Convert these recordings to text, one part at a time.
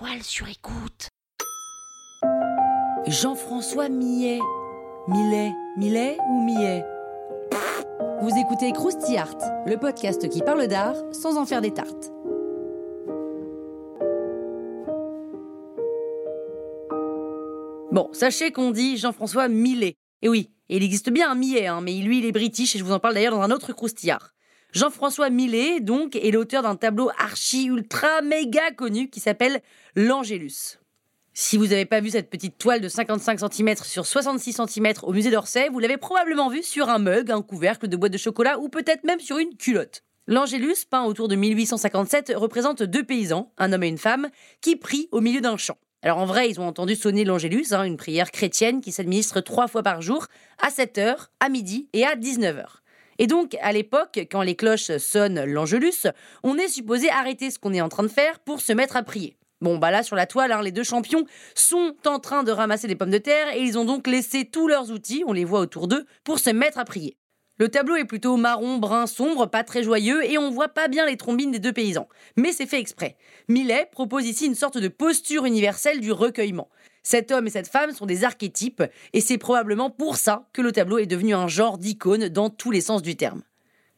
La toile sur écoute. Jean-François Millet. Millet, Millet ou Millet? Vous écoutez Krusty Art, le podcast qui parle d'art sans en faire des tartes. Bon, sachez qu'on dit Jean-François Millet. Et oui, il existe bien un Millet, hein, mais lui il est british et je vous en parle d'ailleurs dans un autre croustillard. Jean-François Millet, donc, est l'auteur d'un tableau archi ultra méga connu qui s'appelle L'Angélus. Si vous n'avez pas vu cette petite toile de 55 cm sur 66 cm au musée d'Orsay, vous l'avez probablement vue sur un mug, un couvercle de boîte de chocolat ou peut-être même sur une culotte. L'Angélus, peint autour de 1857, représente deux paysans, un homme et une femme, qui prient au milieu d'un champ. Alors en vrai, ils ont entendu sonner l'Angélus, hein, une prière chrétienne qui s'administre trois fois par jour, à 7h, à midi et à 19h. Et donc, à l'époque, quand les cloches sonnent l'Angélus, on est supposé arrêter ce qu'on est en train de faire pour se mettre à prier. Bon, bah là, sur la toile, hein, les deux champions sont en train de ramasser des pommes de terre et ils ont donc laissé tous leurs outils, on les voit autour d'eux, pour se mettre à prier. Le tableau est plutôt marron, brun, sombre, pas très joyeux, et on voit pas bien les trombines des deux paysans. Mais c'est fait exprès. Millet propose ici une sorte de posture universelle du recueillement. Cet homme et cette femme sont des archétypes, et c'est probablement pour ça que le tableau est devenu un genre d'icône dans tous les sens du terme.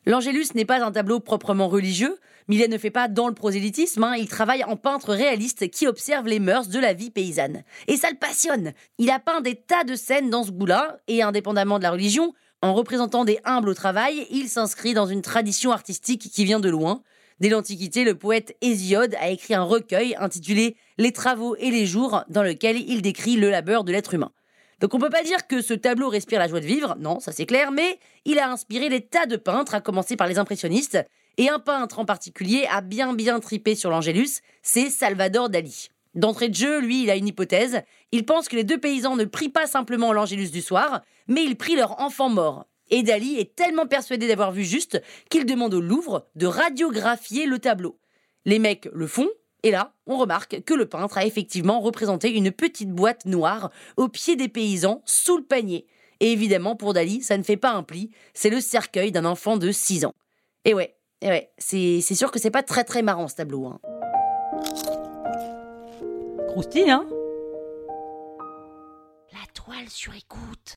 L'Angélus n'est pas un tableau proprement religieux, Millet ne fait pas dans le prosélytisme, hein, il travaille en peintre réaliste qui observe les mœurs de la vie paysanne. Et ça le passionne Il a peint des tas de scènes dans ce goût-là, et indépendamment de la religion, en représentant des humbles au travail, il s'inscrit dans une tradition artistique qui vient de loin. Dès l'Antiquité, le poète Hésiode a écrit un recueil intitulé Les travaux et les jours, dans lequel il décrit le labeur de l'être humain. Donc on peut pas dire que ce tableau respire la joie de vivre, non, ça c'est clair, mais il a inspiré des tas de peintres, à commencer par les impressionnistes, et un peintre en particulier a bien bien tripé sur l'Angélus, c'est Salvador Dali. D'entrée de jeu, lui, il a une hypothèse. Il pense que les deux paysans ne prient pas simplement l'Angélus du soir, mais ils prient leur enfant mort. Et Dali est tellement persuadé d'avoir vu juste qu'il demande au Louvre de radiographier le tableau. Les mecs le font, et là, on remarque que le peintre a effectivement représenté une petite boîte noire au pied des paysans, sous le panier. Et évidemment, pour Dali, ça ne fait pas un pli, c'est le cercueil d'un enfant de 6 ans. Et ouais, et ouais, c'est sûr que c'est pas très très marrant ce tableau. Hein. Croustille, hein? La toile sur écoute.